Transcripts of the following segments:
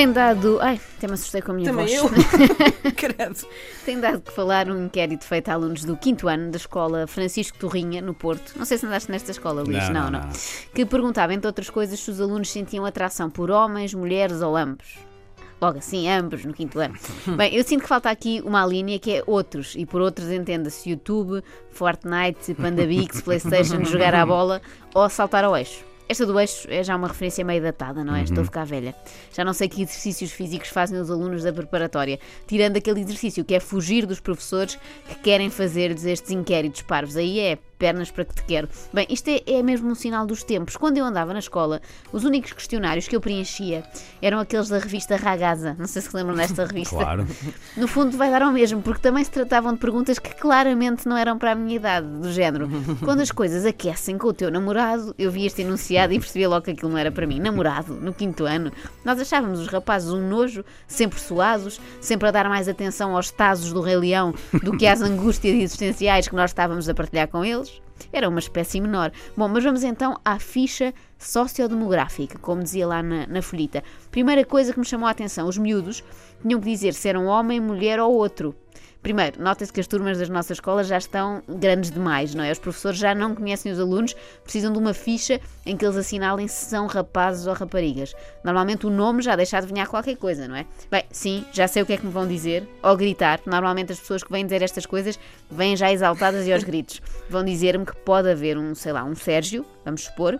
Tem dado. Ai, até me assustei com a minha Também voz. eu. Credo. Tem dado que falar um inquérito feito a alunos do 5 ano da escola Francisco Torrinha, no Porto. Não sei se andaste nesta escola, Luís. Não, não, não. Que perguntava, entre outras coisas, se os alunos sentiam atração por homens, mulheres ou ambos. Logo assim, ambos no quinto ano. Bem, eu sinto que falta aqui uma linha que é outros, e por outros entenda-se YouTube, Fortnite, Pandabix, Playstation, jogar à bola ou saltar ao eixo. Esta do eixo é já uma referência meio datada, não é? Estou a ficar velha. Já não sei que exercícios físicos fazem os alunos da preparatória, tirando aquele exercício que é fugir dos professores que querem fazer-lhes estes inquéritos parvos. Aí é pernas para que te quero. Bem, isto é, é mesmo um sinal dos tempos. Quando eu andava na escola, os únicos questionários que eu preenchia eram aqueles da revista Ragaza. Não sei se lembram desta revista. Claro. No fundo, vai dar ao mesmo, porque também se tratavam de perguntas que claramente não eram para a minha idade, do género. Quando as coisas aquecem com o teu namorado, eu vi este enunciado e percebia logo que aquilo não era para mim. Namorado, no quinto ano. Nós achávamos os rapazes um nojo, sempre suados, sempre a dar mais atenção aos tazos do Rei Leão do que às angústias existenciais que nós estávamos a partilhar com eles. Era uma espécie menor. Bom, mas vamos então à ficha sociodemográfica, como dizia lá na, na folhita. Primeira coisa que me chamou a atenção: os miúdos tinham que dizer se eram homem, mulher ou outro. Primeiro, nota-se que as turmas das nossas escolas já estão grandes demais, não é? Os professores já não conhecem os alunos, precisam de uma ficha em que eles assinalem se são rapazes ou raparigas. Normalmente o nome já deixa adivinhar qualquer coisa, não é? Bem, sim, já sei o que é que me vão dizer, ou gritar. Normalmente as pessoas que vêm dizer estas coisas vêm já exaltadas e aos gritos. Vão dizer-me que pode haver um, sei lá, um Sérgio, vamos supor,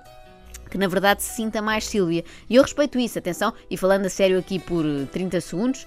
que na verdade se sinta mais Sílvia. E eu respeito isso, atenção, e falando a sério aqui por eh, 30 segundos,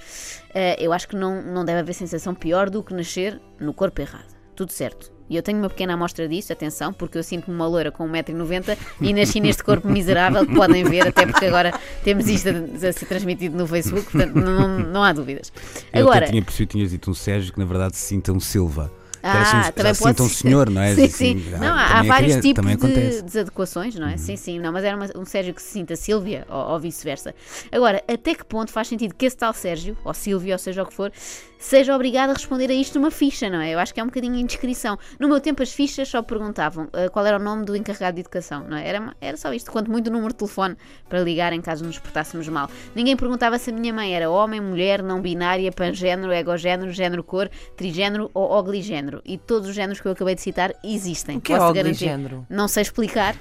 eh, eu acho que não, não deve haver sensação pior do que nascer no corpo errado. Tudo certo. E eu tenho uma pequena amostra disso, atenção, porque eu sinto-me uma loira com 1,90m e nasci neste corpo miserável que podem ver, até porque agora temos isto a, a ser transmitido no Facebook, portanto não, não há dúvidas. Eu Agora, até tinha percebido tinhas dito um Sérgio que na verdade se sinta um Silva. Que Ah, assim, também pode um senhor, não é? Sim, Assim, sim. Não, há, vários criança, tipos de acontece. Uhum. desadequações, não é? Sim, sim. Não, mas era uma- um Sérgio que se sinta Sílvia ou, ou vice-versa. Agora, até que ponto faz sentido que esse tal Sérgio, ou Sílvia, ou seja o que for, seja obrigado a responder a isto numa ficha, não é? Eu acho que é um bocadinho indiscrição. No meu tempo, as fichas só perguntavam ah, qual era o nome do encarregado de educação, não é? Era, era só isto, quanto muito o número de telefone para ligar em caso nos portássemos mal. Ninguém perguntava se a minha mãe era homem, mulher, não binária, pangénero, egogénero, género cor, trigénero ou ogligénero. E todos os géneros que eu acabei de citar existem. O que é Posso garantir. ogligénero? Não sei explicar.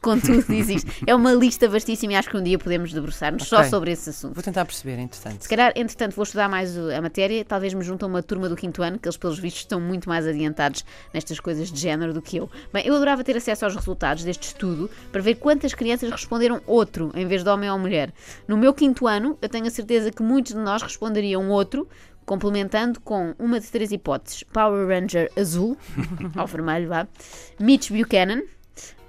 Contudo, existe. É uma lista vastíssima e acho que um dia podemos debruçar-nos só Ok. sobre esse assunto. Vou tentar perceber, entretanto. Se calhar, entretanto, vou estudar mais a matéria, talvez me junte a uma turma do quinto ano, que eles, pelos vistos, estão muito mais adiantados nestas coisas de género do que eu. Bem, eu adorava ter acesso aos resultados deste estudo para ver quantas crianças responderam outro em vez de homem ou mulher. No meu quinto ano, eu tenho a certeza que muitos de nós responderiam outro, complementando com uma de três hipóteses: Power Ranger azul, ao vermelho, vá, Mitch Buchanan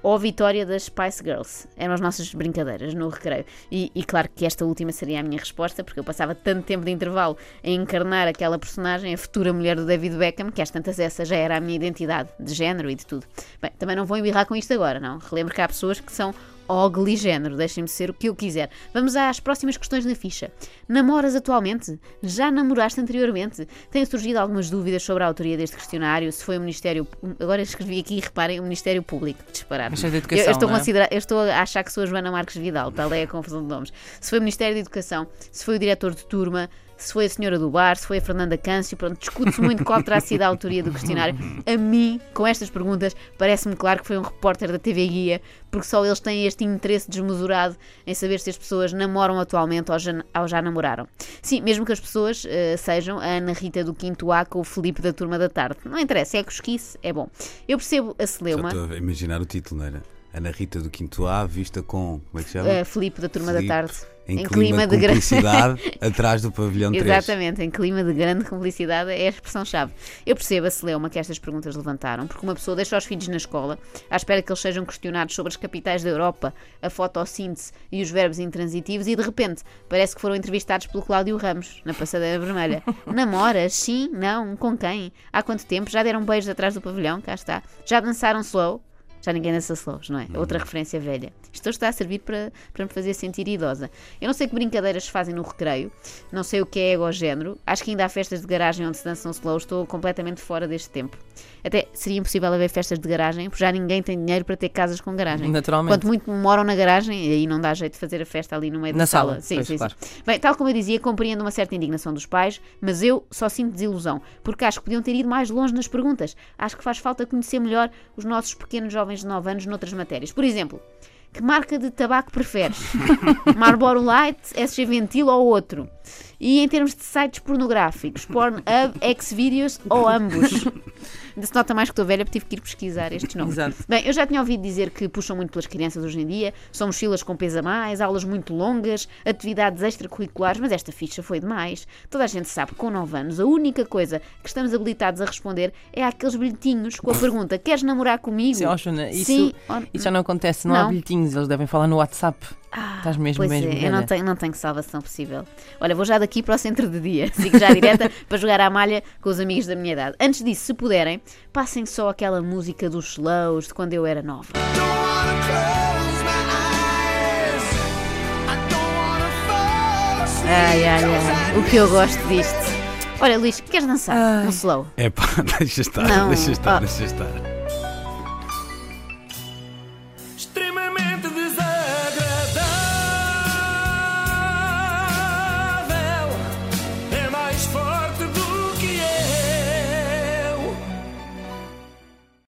ou a vitória das Spice Girls. Eram as nossas brincadeiras no recreio. E, e claro que esta última seria a minha resposta, porque eu passava tanto tempo de intervalo a encarnar aquela personagem, a futura mulher do David Beckham, que às tantas essa já era a minha identidade de género e de tudo. Bem, também não vou embirrar com isto agora, não. Relembro que há pessoas que são ogli género, deixem-me ser o que eu quiser. Vamos às próximas questões na ficha. Namoras atualmente? Já namoraste anteriormente? Têm surgido algumas dúvidas sobre a autoria deste questionário, se foi o Ministério... Agora escrevi aqui, reparem, o Ministério Público, disparar. De Eu- educação, eu, estou é? considerar- eu estou a achar que sou a Joana Marques Vidal, tal é a confusão de nomes. Se foi o Ministério da Educação, se foi o diretor de turma, se foi a senhora do bar, se foi a Fernanda Câncio, pronto, discute-se muito qual terá sido a autoria do questionário. A mim, com estas perguntas, parece-me claro que foi um repórter da TV Guia, porque só eles têm este interesse desmesurado em saber se as pessoas namoram atualmente ou já, ou já namoraram. Sim, mesmo que as pessoas eh, sejam a Ana Rita do 5 A com o Felipe da turma da tarde. Não interessa, é cosquice, é bom. Eu percebo a Celeuma. estou a imaginar o título, não era? Ana Rita do Quinto A, vista com. Como é que se chama? Uh, Filipe da Turma Filipe, da Tarde. em, clima, de grande. atrás do pavilhão 3. Exatamente, em clima de grande cumplicidade é a expressão-chave. Eu percebo a celeuma que estas perguntas levantaram, porque uma pessoa deixa os filhos na escola à espera que eles sejam questionados sobre as capitais da Europa, a fotossíntese e os verbos intransitivos e de repente parece que foram entrevistados pelo Cláudio Ramos, na passadeira vermelha. Namoras? Sim? Não? Com quem? Há quanto tempo? Já deram beijos atrás do pavilhão? Cá está. Já dançaram slow? Já ninguém dança slows, não é? Outra referência velha. Isto está a servir para, para me fazer sentir idosa. Eu não sei que brincadeiras se fazem no recreio, não sei o que é egogénero, acho que ainda há festas de garagem onde se dançam slows, estou completamente fora deste tempo. Até seria impossível haver festas de garagem, porque já ninguém tem dinheiro para ter casas com garagem. Naturalmente. Quanto muito moram na garagem, e aí não dá jeito de fazer a festa ali no meio Na da sala. sala, Sim, pois, sim, claro. sim. Bem, tal como eu dizia, compreendo uma certa indignação dos pais, mas eu só sinto desilusão, porque acho que podiam ter ido mais longe nas perguntas. Acho que faz falta conhecer melhor os nossos pequenos jovens de 9 anos noutras matérias. Por exemplo, que marca de tabaco preferes? Marlboro Light, SG Ventil ou outro? E em termos de sites pornográficos, Pornhub, Xvideos ou ambos? Ainda se nota mais que estou velha porque tive que ir pesquisar estes nomes. Exato. Bem, eu já tinha ouvido dizer que puxam muito pelas crianças hoje em dia, são mochilas com peso a mais, aulas muito longas, atividades extracurriculares, mas esta ficha foi demais. Toda a gente sabe que com 9 anos a única coisa que estamos habilitados a responder é aqueles bilhetinhos com a pergunta: Queres namorar comigo? Sim, Joana, isso, Sim isso já não acontece, não, há Não. bilhetinhos, eles devem falar no WhatsApp. Estás mesmo, Pois mesmo. é, eu não tenho, não tenho salvação possível. Olha, vou já daqui para o centro de dia. Sigo já direta para jogar à malha com os amigos da minha idade. Antes disso, se puderem, passem só aquela música dos slows de quando eu era nova. Ai, ai, ai. O que eu gosto disto. Olha, Luís, queres dançar? Um slow. É pá, deixa estar, Não, deixa estar, oh. deixa estar.